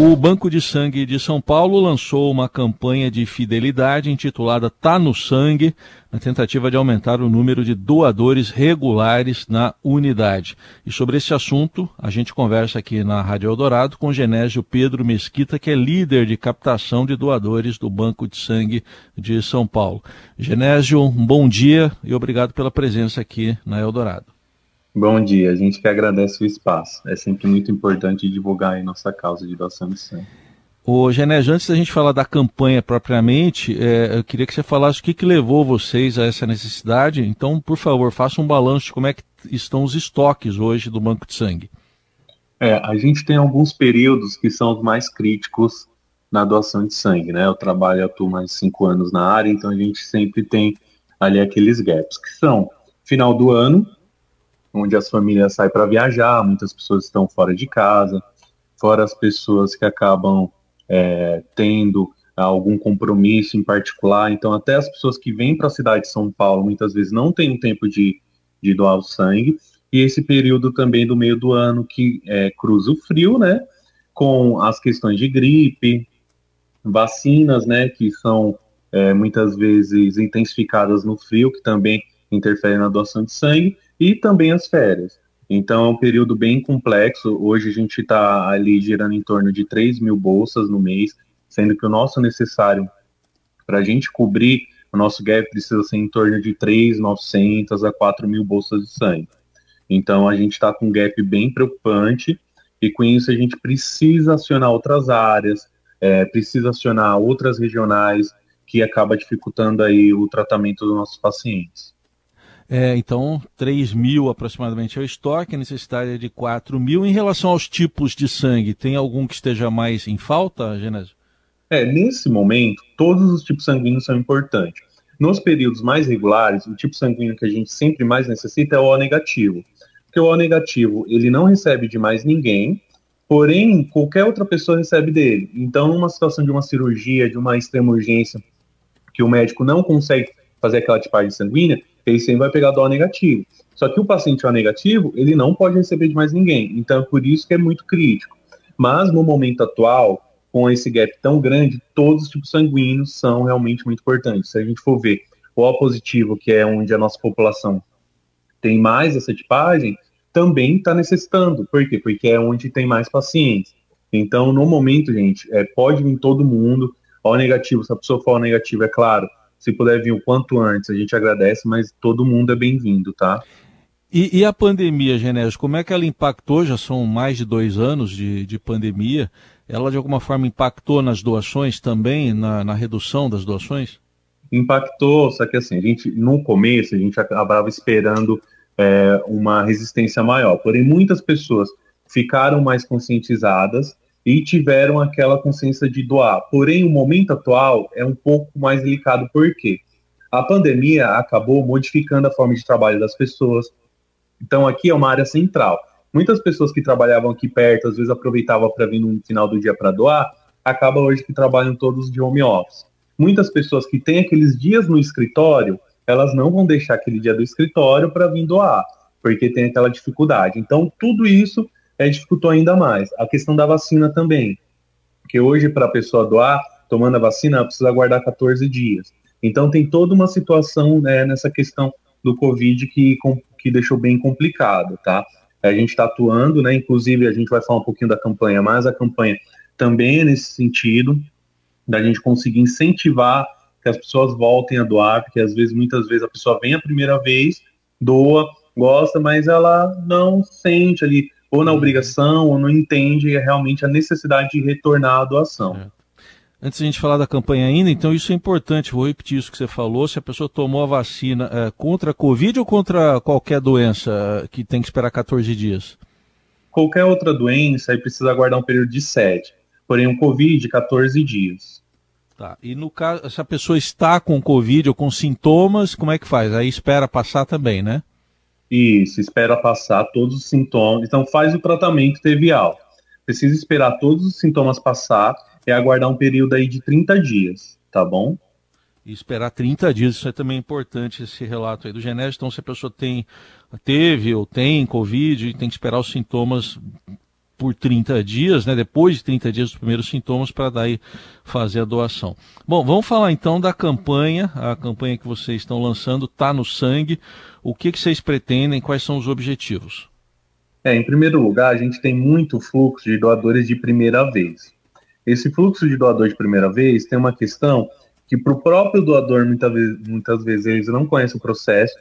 O Banco de Sangue de São Paulo lançou uma campanha de fidelidade intitulada Tá no Sangue, na tentativa de aumentar o número de doadores regulares na unidade. E sobre esse assunto, a gente conversa aqui na Rádio Eldorado com Genésio Pedro Mesquita, que é líder de captação de doadores do Banco de Sangue de São Paulo. Genésio, um bom dia e obrigado pela presença aqui na Eldorado. Bom dia, a gente que agradece o espaço. É sempre muito importante divulgar a nossa causa de doação de sangue. Ô, Genésio, antes da gente falar da campanha propriamente, é, eu queria que você falasse o que, que levou vocês a essa necessidade. Então, por favor, faça um balanço de como é que estão os estoques hoje do Banco de Sangue. É, a gente tem alguns períodos que são os mais críticos na doação de sangue, né? Eu trabalho, atuo mais cinco anos na área, então a gente sempre tem ali aqueles gaps, que são final do ano, onde as famílias saem para viajar, muitas pessoas estão fora de casa, fora as pessoas que acabam é, tendo algum compromisso em particular. Então, até as pessoas que vêm para a cidade de São Paulo muitas vezes não têm o tempo de, de doar o sangue. E esse período também do meio do ano que é, cruza o frio, né? Com as questões de gripe, vacinas, né? Que são é, muitas vezes intensificadas no frio, que também interferem na doação de sangue e também as férias. Então é um período bem complexo. Hoje a gente está ali girando em torno de 3 mil bolsas no mês, sendo que o nosso necessário para a gente cobrir o nosso gap precisa ser em torno de 3.900 a 4 mil bolsas de sangue. Então a gente está com um gap bem preocupante e com isso a gente precisa acionar outras áreas, é, precisa acionar outras regionais que acaba dificultando aí o tratamento dos nossos pacientes. É, então, 3 mil aproximadamente é o estoque, a necessidade é de 4 mil. Em relação aos tipos de sangue, tem algum que esteja mais em falta, Genésio? É, nesse momento, todos os tipos sanguíneos são importantes. Nos períodos mais regulares, o tipo sanguíneo que a gente sempre mais necessita é o O negativo. Porque o O negativo, ele não recebe de mais ninguém, porém, qualquer outra pessoa recebe dele. Então, numa situação de uma cirurgia, de uma extrema urgência, que o médico não consegue fazer aquela tipagem sanguínea, ele sempre vai pegar do O negativo. Só que o paciente O negativo, ele não pode receber de mais ninguém. Então, é por isso que é muito crítico. Mas, no momento atual, com esse gap tão grande, todos os tipos sanguíneos são realmente muito importantes. Se a gente for ver o O positivo, que é onde a nossa população tem mais essa tipagem, também está necessitando. Por quê? Porque é onde tem mais pacientes. Então, no momento, gente, é, pode vir todo mundo. O negativo, se a pessoa for O negativo, é claro, se puder vir o quanto antes, a gente agradece, mas todo mundo é bem-vindo, tá? E, e, a pandemia, Genésio, como é que ela impactou? Já são mais de dois anos de, de pandemia. Ela, de alguma forma, impactou nas doações também, na, na, redução das doações? Impactou, só que assim, a gente, no começo, a gente acabava esperando é, uma resistência maior. Porém, muitas pessoas ficaram mais conscientizadas e tiveram aquela consciência de doar. Porém, o momento atual é um pouco mais delicado, porque a pandemia acabou modificando a forma de trabalho das pessoas. Então, aqui é uma área central. Muitas pessoas que trabalhavam aqui perto, às vezes aproveitavam para vir no final do dia para doar, acaba hoje que trabalham todos de home office. Muitas pessoas que têm aqueles dias no escritório, elas não vão deixar aquele dia do escritório para vir doar, porque tem aquela dificuldade. Então, tudo isso é, dificultou ainda mais. A questão da vacina também, que hoje para a pessoa doar, tomando a vacina, ela precisa aguardar 14 dias. Então tem toda uma situação né, nessa questão do Covid que, que deixou bem complicado, tá? A gente está atuando, né? Inclusive a gente vai falar um pouquinho da campanha, mas a campanha também é nesse sentido da gente conseguir incentivar que as pessoas voltem a doar, porque às vezes, muitas vezes a pessoa vem a primeira vez, doa, gosta, mas ela não sente ali ou na uhum. obrigação, ou não entende realmente a necessidade de retornar à doação. É. Antes de a gente falar da campanha ainda, então isso é importante, vou repetir isso que você falou, se a pessoa tomou a vacina é, contra a Covid ou contra qualquer doença é, que tem que esperar 14 dias? Qualquer outra doença, aí precisa aguardar um período de 7, porém um Covid, 14 dias. Tá, e no caso, se a pessoa está com Covid ou com sintomas, como é que faz? Aí espera passar também, né? Isso, espera passar todos os sintomas. Então faz o tratamento tevial. Precisa esperar todos os sintomas passar e aguardar um período aí de 30 dias, tá bom? E esperar 30 dias, isso é também importante, esse relato aí do Genésio. Então, se a pessoa tem, teve ou tem Covid, tem que esperar os sintomas por 30 dias, né, depois de 30 dias dos primeiros sintomas, para daí fazer a doação. Bom, vamos falar então da campanha, a campanha que vocês estão lançando, Tá no Sangue. O que, que vocês pretendem, quais são os objetivos? É, em primeiro lugar, a gente tem muito fluxo de doadores de primeira vez. Esse fluxo de doador de primeira vez tem uma questão que para o próprio doador, muitas vezes, muitas vezes, eles não conhecem o processo,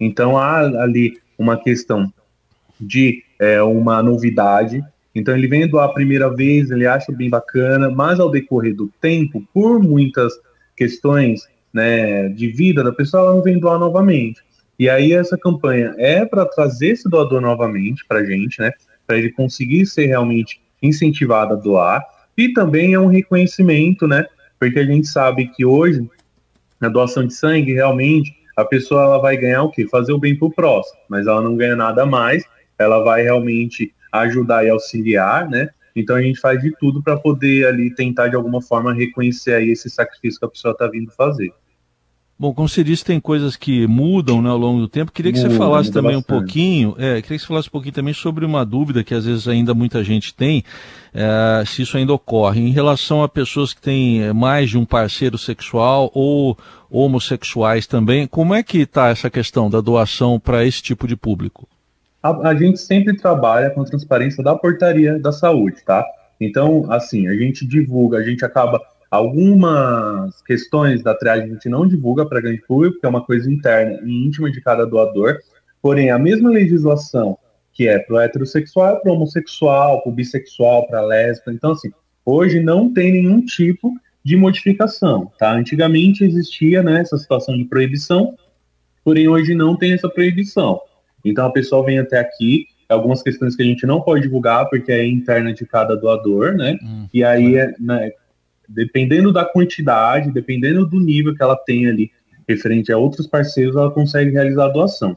então há ali uma questão de é, uma novidade. Então ele vem doar a primeira vez, ele acha bem bacana, mas ao decorrer do tempo, por muitas questões né, de vida da pessoa, ela não vem doar novamente. E aí essa campanha é para trazer esse doador novamente para a gente, né, para ele conseguir ser realmente incentivado a doar. E também é um reconhecimento, né, porque a gente sabe que hoje a doação de sangue realmente a pessoa ela vai ganhar o quê? Fazer o bem para o próximo, mas ela não ganha nada mais, ela vai realmente ajudar e auxiliar, né? Então a gente faz de tudo para poder ali tentar de alguma forma reconhecer aí esse sacrifício que a pessoa está vindo fazer. Bom, como você disse, tem coisas que mudam né, ao longo do tempo. Queria que muda, você falasse também bastante. um pouquinho, é, queria que você falasse um pouquinho também sobre uma dúvida que às vezes ainda muita gente tem, é, se isso ainda ocorre, em relação a pessoas que têm mais de um parceiro sexual ou homossexuais também. Como é que está essa questão da doação para esse tipo de público? A, a gente sempre trabalha com a transparência da portaria da saúde, tá? Então, assim, a gente divulga, a gente acaba Algumas questões da triagem a gente não divulga para grande público, porque é uma coisa interna e íntima de cada doador. Porém, a mesma legislação que é para heterossexual, para homossexual, para bissexual, para lésbica. Então, assim, hoje não tem nenhum tipo de modificação, tá? Antigamente existia né, essa situação de proibição, porém hoje não tem essa proibição. Então a pessoa vem até aqui, algumas questões que a gente não pode divulgar porque é interna de cada doador, né? Hum, e aí, é, né, dependendo da quantidade, dependendo do nível que ela tem ali referente a outros parceiros, ela consegue realizar a doação.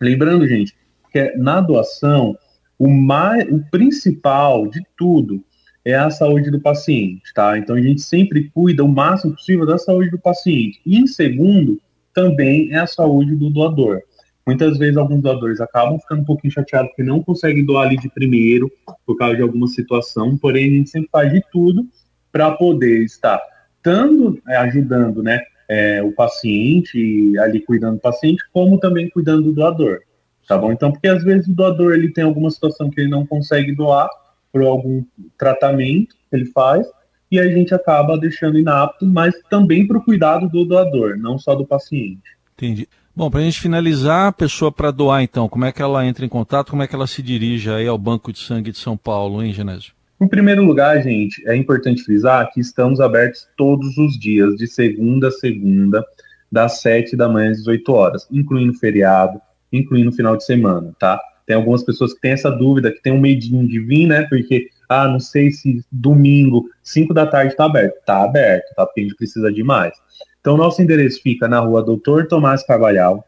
Lembrando, gente, que na doação, o, mais, o principal de tudo é a saúde do paciente, tá? Então a gente sempre cuida o máximo possível da saúde do paciente. E em segundo, também é a saúde do doador. Muitas vezes alguns doadores acabam ficando um pouquinho chateados porque não conseguem doar ali de primeiro por causa de alguma situação, porém a gente sempre faz de tudo para poder estar tanto é, ajudando né, é, o paciente, ali cuidando do paciente, como também cuidando do doador. Tá bom? Então, porque às vezes o doador ele tem alguma situação que ele não consegue doar por algum tratamento que ele faz, e a gente acaba deixando inapto, mas também para o cuidado do doador, não só do paciente. Entendi. Bom, para a gente finalizar, a pessoa para doar, então, como é que ela entra em contato, como é que ela se dirige aí ao Banco de Sangue de São Paulo, hein, Genésio? Em primeiro lugar, gente, é importante frisar que estamos abertos todos os dias, de segunda a segunda, das 7 da manhã às 18 horas, incluindo feriado, incluindo final de semana, tá? Tem algumas pessoas que têm essa dúvida, que tem um medinho de vir, né? Porque, ah, não sei se domingo, 5 da tarde está aberto. Está aberto, tá? Porque a gente precisa de mais. Então, nosso endereço fica na rua Doutor Tomás Carvalhal,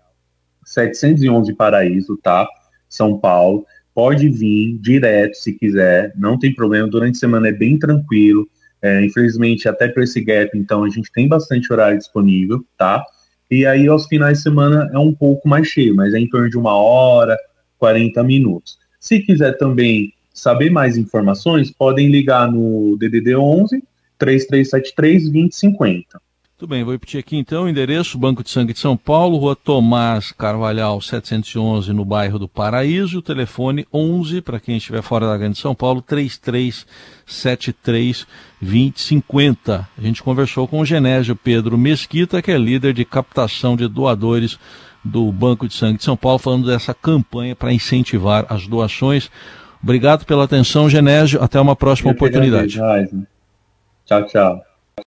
711 Paraíso, tá? São Paulo pode vir direto se quiser, não tem problema. Durante a semana é bem tranquilo. É, infelizmente, até para esse gap, então a gente tem bastante horário disponível, tá? E aí, aos finais de semana é um pouco mais cheio, mas é em torno de uma hora, 40 minutos. Se quiser também saber mais informações, podem ligar no DDD 11 3373 2050. Tudo bem, vou repetir aqui então o endereço, Banco de Sangue de São Paulo, Rua Tomás Carvalhal 711, no bairro do Paraíso, telefone 11, para quem estiver fora da Grande São Paulo, 3373 2050. A gente conversou com o Genésio Pedro Mesquita, que é líder de captação de doadores do Banco de Sangue de São Paulo, falando dessa campanha para incentivar as doações. Obrigado pela atenção, Genésio. Até uma próxima Eu oportunidade. Tchau, tchau.